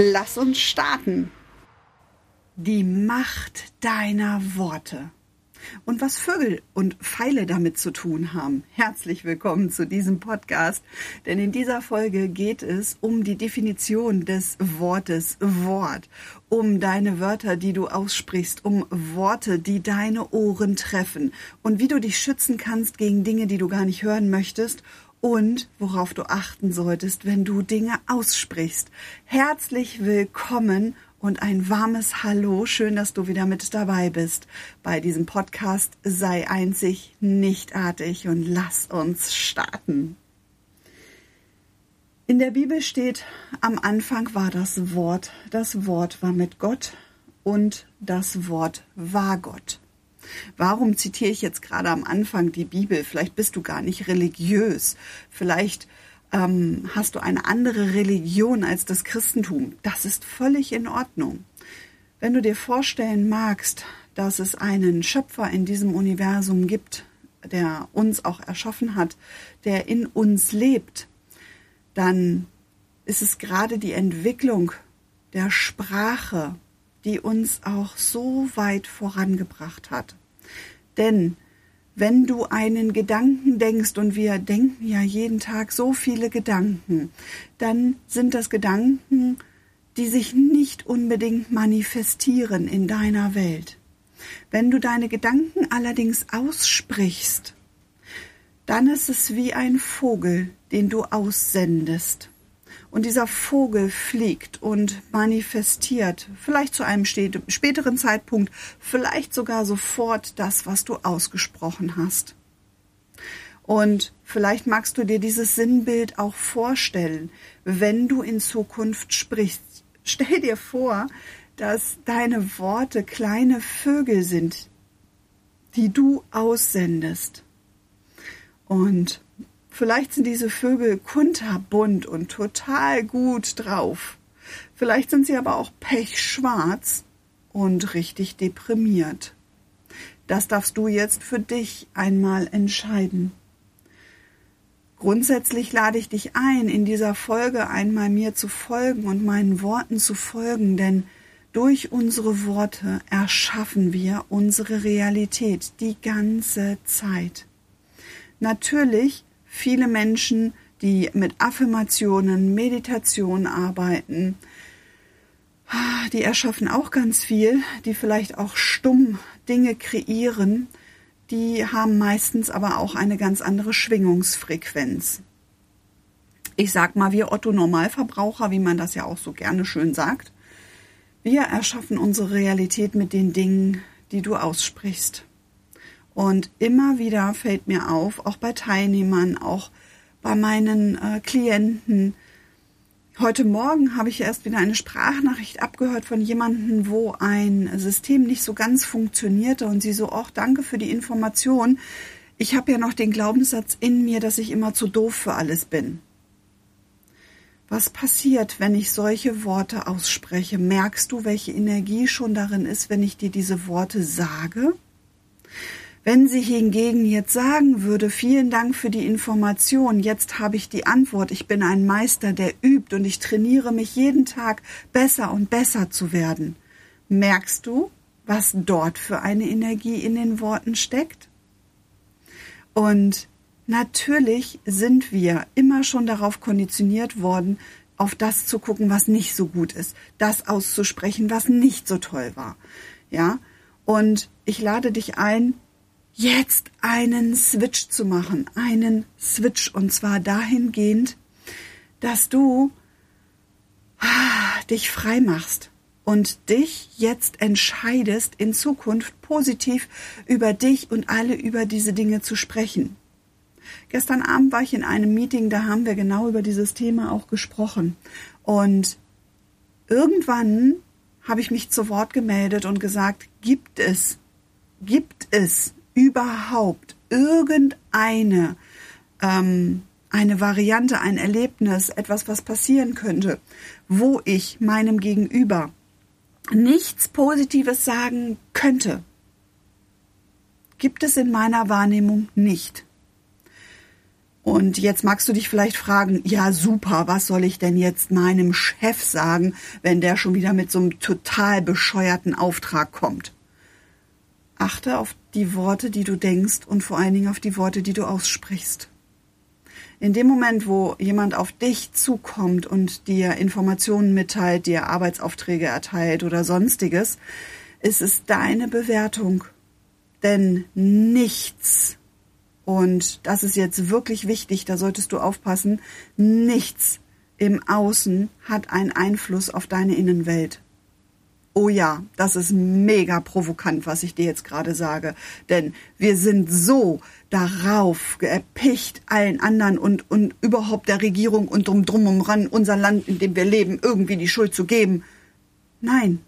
Lass uns starten. Die Macht deiner Worte. Und was Vögel und Pfeile damit zu tun haben. Herzlich willkommen zu diesem Podcast, denn in dieser Folge geht es um die Definition des Wortes Wort, um deine Wörter, die du aussprichst, um Worte, die deine Ohren treffen und wie du dich schützen kannst gegen Dinge, die du gar nicht hören möchtest und worauf du achten solltest, wenn du Dinge aussprichst. Herzlich willkommen und ein warmes Hallo. Schön, dass du wieder mit dabei bist bei diesem Podcast. Sei einzig, nichtartig und lass uns starten. In der Bibel steht, am Anfang war das Wort, das Wort war mit Gott und das Wort war Gott. Warum zitiere ich jetzt gerade am Anfang die Bibel? Vielleicht bist du gar nicht religiös. Vielleicht ähm, hast du eine andere Religion als das Christentum. Das ist völlig in Ordnung. Wenn du dir vorstellen magst, dass es einen Schöpfer in diesem Universum gibt, der uns auch erschaffen hat, der in uns lebt, dann ist es gerade die Entwicklung der Sprache, die uns auch so weit vorangebracht hat. Denn wenn du einen Gedanken denkst, und wir denken ja jeden Tag so viele Gedanken, dann sind das Gedanken, die sich nicht unbedingt manifestieren in deiner Welt. Wenn du deine Gedanken allerdings aussprichst, dann ist es wie ein Vogel, den du aussendest. Und dieser Vogel fliegt und manifestiert, vielleicht zu einem späteren Zeitpunkt, vielleicht sogar sofort das, was du ausgesprochen hast. Und vielleicht magst du dir dieses Sinnbild auch vorstellen, wenn du in Zukunft sprichst. Stell dir vor, dass deine Worte kleine Vögel sind, die du aussendest. Und Vielleicht sind diese Vögel kunterbunt und total gut drauf. Vielleicht sind sie aber auch pechschwarz und richtig deprimiert. Das darfst du jetzt für dich einmal entscheiden. Grundsätzlich lade ich dich ein, in dieser Folge einmal mir zu folgen und meinen Worten zu folgen, denn durch unsere Worte erschaffen wir unsere Realität die ganze Zeit. Natürlich viele Menschen, die mit Affirmationen, Meditation arbeiten, die erschaffen auch ganz viel, die vielleicht auch stumm Dinge kreieren, die haben meistens aber auch eine ganz andere Schwingungsfrequenz. Ich sag mal, wir Otto Normalverbraucher, wie man das ja auch so gerne schön sagt, wir erschaffen unsere Realität mit den Dingen, die du aussprichst. Und immer wieder fällt mir auf, auch bei Teilnehmern, auch bei meinen äh, Klienten, Heute Morgen habe ich erst wieder eine Sprachnachricht abgehört von jemandem, wo ein System nicht so ganz funktionierte und sie so, ach, danke für die Information. Ich habe ja noch den Glaubenssatz in mir, dass ich immer zu doof für alles bin. Was passiert, wenn ich solche Worte ausspreche? Merkst du, welche Energie schon darin ist, wenn ich dir diese Worte sage? Wenn sie hingegen jetzt sagen würde, vielen Dank für die Information, jetzt habe ich die Antwort, ich bin ein Meister, der übt und ich trainiere mich jeden Tag besser und besser zu werden, merkst du, was dort für eine Energie in den Worten steckt? Und natürlich sind wir immer schon darauf konditioniert worden, auf das zu gucken, was nicht so gut ist, das auszusprechen, was nicht so toll war. Ja? Und ich lade dich ein, jetzt einen Switch zu machen, einen Switch und zwar dahingehend, dass du ah, dich frei machst und dich jetzt entscheidest, in Zukunft positiv über dich und alle über diese Dinge zu sprechen. Gestern Abend war ich in einem Meeting, da haben wir genau über dieses Thema auch gesprochen. Und irgendwann habe ich mich zu Wort gemeldet und gesagt, gibt es, gibt es überhaupt irgendeine ähm, eine Variante, ein Erlebnis, etwas, was passieren könnte, wo ich meinem Gegenüber nichts Positives sagen könnte, gibt es in meiner Wahrnehmung nicht. Und jetzt magst du dich vielleicht fragen, ja super, was soll ich denn jetzt meinem Chef sagen, wenn der schon wieder mit so einem total bescheuerten Auftrag kommt? Achte auf die Worte, die du denkst und vor allen Dingen auf die Worte, die du aussprichst. In dem Moment, wo jemand auf dich zukommt und dir Informationen mitteilt, dir Arbeitsaufträge erteilt oder sonstiges, ist es deine Bewertung. Denn nichts und das ist jetzt wirklich wichtig, da solltest du aufpassen. Nichts im Außen hat einen Einfluss auf deine Innenwelt. Oh ja, das ist mega provokant, was ich dir jetzt gerade sage. Denn wir sind so darauf erpicht, allen anderen und, und überhaupt der Regierung und drum, drum und ran, unser Land, in dem wir leben, irgendwie die Schuld zu geben. Nein,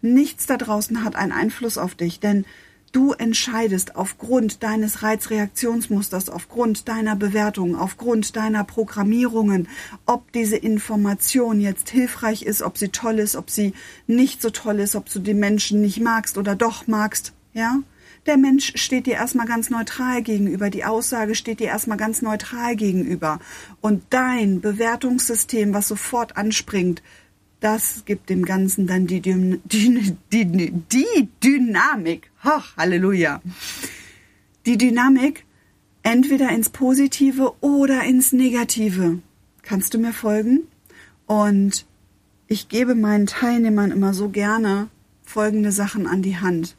nichts da draußen hat einen Einfluss auf dich, denn Du entscheidest aufgrund deines Reizreaktionsmusters, aufgrund deiner Bewertungen, aufgrund deiner Programmierungen, ob diese Information jetzt hilfreich ist, ob sie toll ist, ob sie nicht so toll ist, ob du die Menschen nicht magst oder doch magst, ja? Der Mensch steht dir erstmal ganz neutral gegenüber, die Aussage steht dir erstmal ganz neutral gegenüber. Und dein Bewertungssystem, was sofort anspringt, das gibt dem Ganzen dann die, die, die, die Dynamik. Hoch, Halleluja. Die Dynamik entweder ins Positive oder ins Negative. Kannst du mir folgen? Und ich gebe meinen Teilnehmern immer so gerne folgende Sachen an die Hand.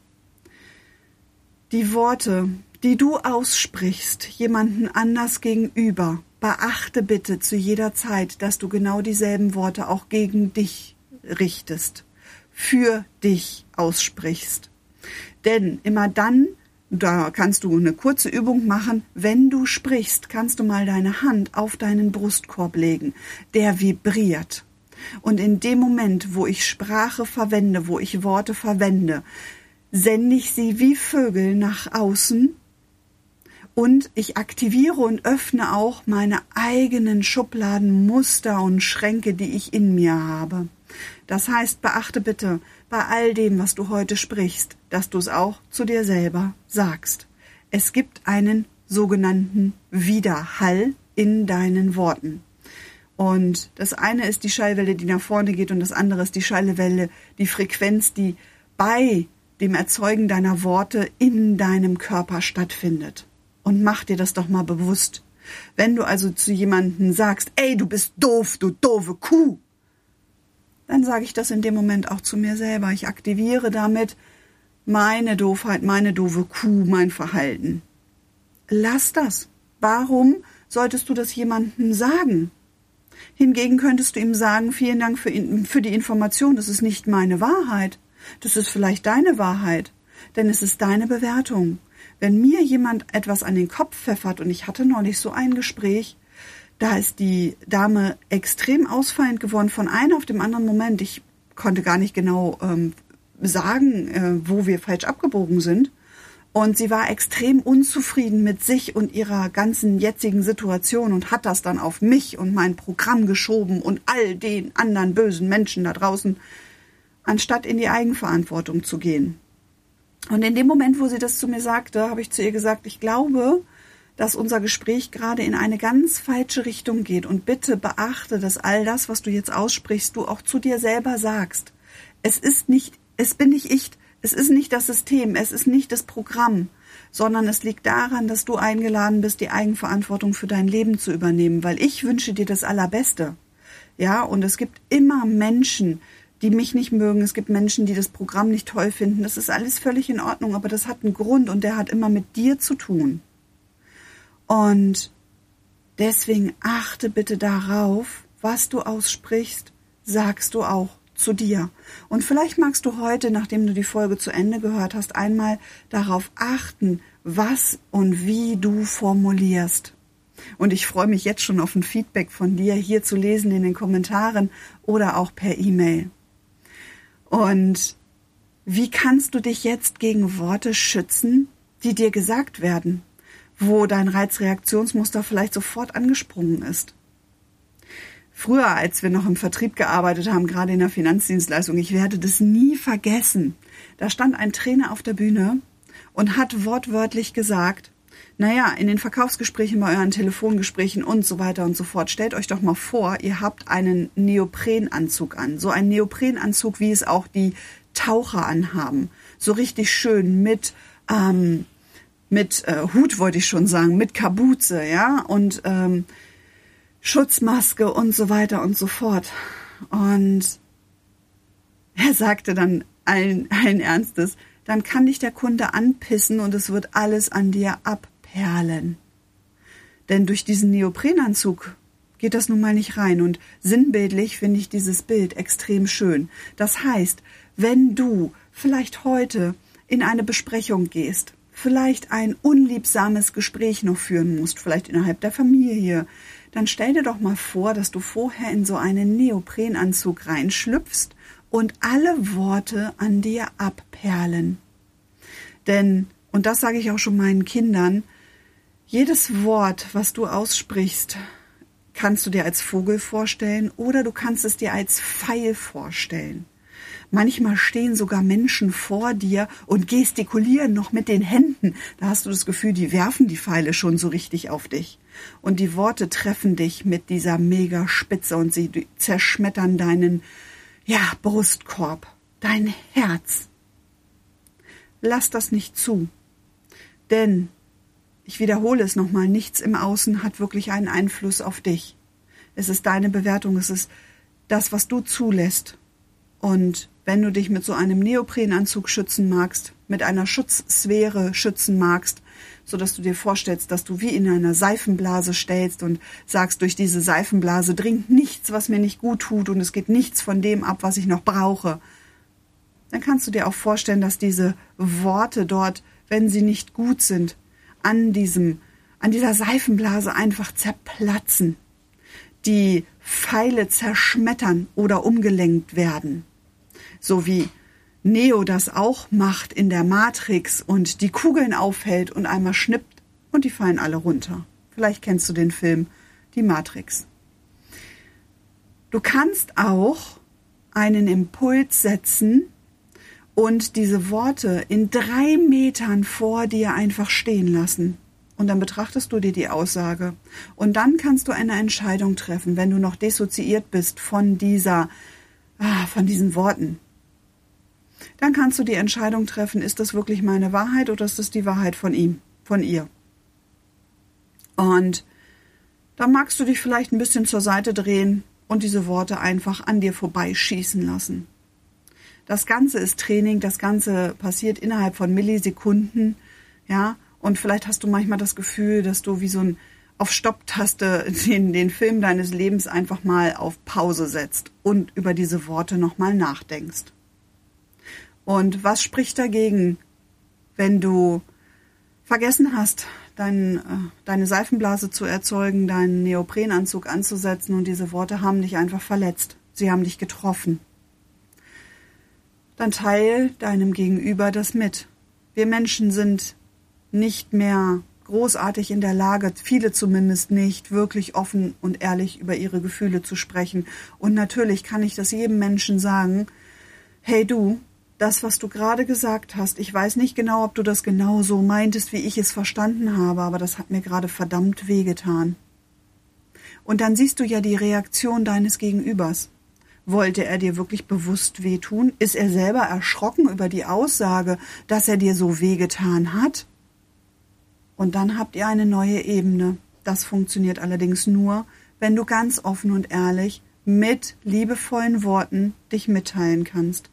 Die Worte, die du aussprichst, jemanden anders gegenüber, beachte bitte zu jeder Zeit, dass du genau dieselben Worte auch gegen dich richtest, für dich aussprichst. Denn immer dann, da kannst du eine kurze Übung machen, wenn du sprichst, kannst du mal deine Hand auf deinen Brustkorb legen. Der vibriert. Und in dem Moment, wo ich Sprache verwende, wo ich Worte verwende, sende ich sie wie Vögel nach außen und ich aktiviere und öffne auch meine eigenen Schubladen, Muster und Schränke, die ich in mir habe. Das heißt, beachte bitte bei all dem, was du heute sprichst, dass du es auch zu dir selber sagst. Es gibt einen sogenannten Widerhall in deinen Worten. Und das eine ist die Schallwelle, die nach vorne geht, und das andere ist die Schallwelle, die Frequenz, die bei dem Erzeugen deiner Worte in deinem Körper stattfindet und mach dir das doch mal bewusst. Wenn du also zu jemandem sagst, ey, du bist doof, du doofe Kuh, dann sage ich das in dem Moment auch zu mir selber. Ich aktiviere damit meine Doofheit, meine doofe Kuh, mein Verhalten. Lass das. Warum solltest du das jemandem sagen? Hingegen könntest du ihm sagen, vielen Dank für, für die Information, das ist nicht meine Wahrheit. Das ist vielleicht deine Wahrheit, denn es ist deine Bewertung. Wenn mir jemand etwas an den Kopf pfeffert, und ich hatte neulich so ein Gespräch, da ist die Dame extrem ausfallend geworden von einem auf dem anderen Moment. Ich konnte gar nicht genau ähm, sagen, äh, wo wir falsch abgebogen sind. Und sie war extrem unzufrieden mit sich und ihrer ganzen jetzigen Situation und hat das dann auf mich und mein Programm geschoben und all den anderen bösen Menschen da draußen, anstatt in die Eigenverantwortung zu gehen. Und in dem Moment, wo sie das zu mir sagte, habe ich zu ihr gesagt, ich glaube, dass unser Gespräch gerade in eine ganz falsche Richtung geht. Und bitte beachte, dass all das, was du jetzt aussprichst, du auch zu dir selber sagst. Es ist nicht, es bin nicht ich, es ist nicht das System, es ist nicht das Programm, sondern es liegt daran, dass du eingeladen bist, die Eigenverantwortung für dein Leben zu übernehmen, weil ich wünsche dir das Allerbeste. Ja, und es gibt immer Menschen, die mich nicht mögen. Es gibt Menschen, die das Programm nicht toll finden. Das ist alles völlig in Ordnung, aber das hat einen Grund und der hat immer mit dir zu tun. Und deswegen achte bitte darauf, was du aussprichst, sagst du auch zu dir. Und vielleicht magst du heute, nachdem du die Folge zu Ende gehört hast, einmal darauf achten, was und wie du formulierst. Und ich freue mich jetzt schon auf ein Feedback von dir hier zu lesen in den Kommentaren oder auch per E-Mail. Und wie kannst du dich jetzt gegen Worte schützen, die dir gesagt werden, wo dein Reizreaktionsmuster vielleicht sofort angesprungen ist? Früher, als wir noch im Vertrieb gearbeitet haben, gerade in der Finanzdienstleistung, ich werde das nie vergessen. Da stand ein Trainer auf der Bühne und hat wortwörtlich gesagt, naja, in den Verkaufsgesprächen, bei euren Telefongesprächen und so weiter und so fort, stellt euch doch mal vor, ihr habt einen Neoprenanzug an. So ein Neoprenanzug, wie es auch die Taucher anhaben. So richtig schön mit, ähm, mit äh, Hut wollte ich schon sagen, mit Kabuze, ja, und ähm, Schutzmaske und so weiter und so fort. Und er sagte dann allen, allen Ernstes, dann kann dich der Kunde anpissen und es wird alles an dir abperlen. Denn durch diesen Neoprenanzug geht das nun mal nicht rein und sinnbildlich finde ich dieses Bild extrem schön. Das heißt, wenn du vielleicht heute in eine Besprechung gehst, vielleicht ein unliebsames Gespräch noch führen musst, vielleicht innerhalb der Familie, dann stell dir doch mal vor, dass du vorher in so einen Neoprenanzug reinschlüpfst und alle Worte an dir abperlen. Denn, und das sage ich auch schon meinen Kindern, jedes Wort, was du aussprichst, kannst du dir als Vogel vorstellen oder du kannst es dir als Pfeil vorstellen. Manchmal stehen sogar Menschen vor dir und gestikulieren noch mit den Händen. Da hast du das Gefühl, die werfen die Pfeile schon so richtig auf dich. Und die Worte treffen dich mit dieser Megaspitze und sie zerschmettern deinen, ja, Brustkorb, dein Herz. Lass das nicht zu. Denn, ich wiederhole es nochmal, nichts im Außen hat wirklich einen Einfluss auf dich. Es ist deine Bewertung, es ist das, was du zulässt. Und wenn du dich mit so einem Neoprenanzug schützen magst, mit einer Schutzsphäre schützen magst, so dass du dir vorstellst, dass du wie in einer Seifenblase stellst und sagst, durch diese Seifenblase dringt nichts, was mir nicht gut tut und es geht nichts von dem ab, was ich noch brauche. Dann kannst du dir auch vorstellen, dass diese Worte dort, wenn sie nicht gut sind, an diesem, an dieser Seifenblase einfach zerplatzen, die Pfeile zerschmettern oder umgelenkt werden. So wie Neo das auch macht in der Matrix und die Kugeln aufhält und einmal schnippt und die fallen alle runter. Vielleicht kennst du den Film Die Matrix. Du kannst auch einen Impuls setzen und diese Worte in drei Metern vor dir einfach stehen lassen. Und dann betrachtest du dir die Aussage. Und dann kannst du eine Entscheidung treffen, wenn du noch dissoziiert bist von dieser, ah, von diesen Worten dann kannst du die Entscheidung treffen, ist das wirklich meine Wahrheit oder ist das die Wahrheit von ihm, von ihr. Und dann magst du dich vielleicht ein bisschen zur Seite drehen und diese Worte einfach an dir vorbeischießen lassen. Das Ganze ist Training, das Ganze passiert innerhalb von Millisekunden, ja, und vielleicht hast du manchmal das Gefühl, dass du wie so ein auf Stopptaste den, den Film deines Lebens einfach mal auf Pause setzt und über diese Worte nochmal nachdenkst. Und was spricht dagegen, wenn du vergessen hast, dein, äh, deine Seifenblase zu erzeugen, deinen Neoprenanzug anzusetzen und diese Worte haben dich einfach verletzt. Sie haben dich getroffen. Dann teil deinem Gegenüber das mit. Wir Menschen sind nicht mehr großartig in der Lage, viele zumindest nicht, wirklich offen und ehrlich über ihre Gefühle zu sprechen. Und natürlich kann ich das jedem Menschen sagen, hey du, das, was du gerade gesagt hast, ich weiß nicht genau, ob du das genau so meintest, wie ich es verstanden habe, aber das hat mir gerade verdammt wehgetan. Und dann siehst du ja die Reaktion deines Gegenübers. Wollte er dir wirklich bewusst wehtun? Ist er selber erschrocken über die Aussage, dass er dir so wehgetan hat? Und dann habt ihr eine neue Ebene. Das funktioniert allerdings nur, wenn du ganz offen und ehrlich mit liebevollen Worten dich mitteilen kannst.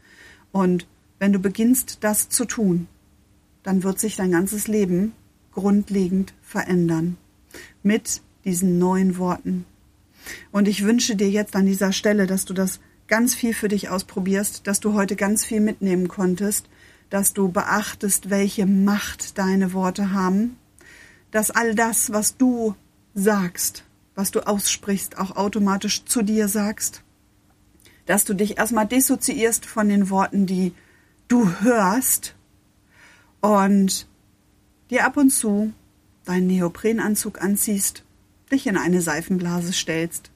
Und wenn du beginnst, das zu tun, dann wird sich dein ganzes Leben grundlegend verändern. Mit diesen neuen Worten. Und ich wünsche dir jetzt an dieser Stelle, dass du das ganz viel für dich ausprobierst, dass du heute ganz viel mitnehmen konntest, dass du beachtest, welche Macht deine Worte haben, dass all das, was du sagst, was du aussprichst, auch automatisch zu dir sagst. Dass du dich erstmal dissoziierst von den Worten, die du hörst und dir ab und zu deinen Neoprenanzug anziehst, dich in eine Seifenblase stellst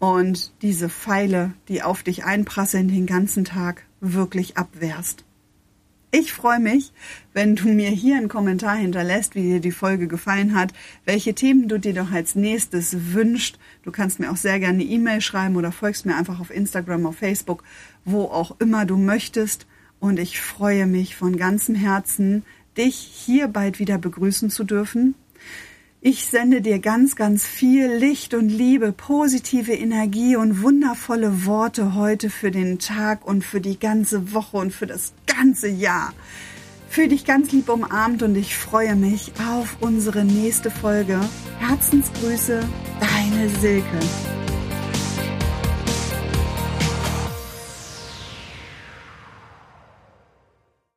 und diese Pfeile, die auf dich einprasseln den ganzen Tag, wirklich abwehrst. Ich freue mich, wenn du mir hier einen Kommentar hinterlässt, wie dir die Folge gefallen hat, welche Themen du dir doch als nächstes wünscht. Du kannst mir auch sehr gerne eine E-Mail schreiben oder folgst mir einfach auf Instagram, auf Facebook, wo auch immer du möchtest. Und ich freue mich von ganzem Herzen, dich hier bald wieder begrüßen zu dürfen. Ich sende dir ganz, ganz viel Licht und Liebe, positive Energie und wundervolle Worte heute für den Tag und für die ganze Woche und für das ganze Jahr. Fühl dich ganz lieb umarmt und ich freue mich auf unsere nächste Folge. Herzensgrüße, deine Silke.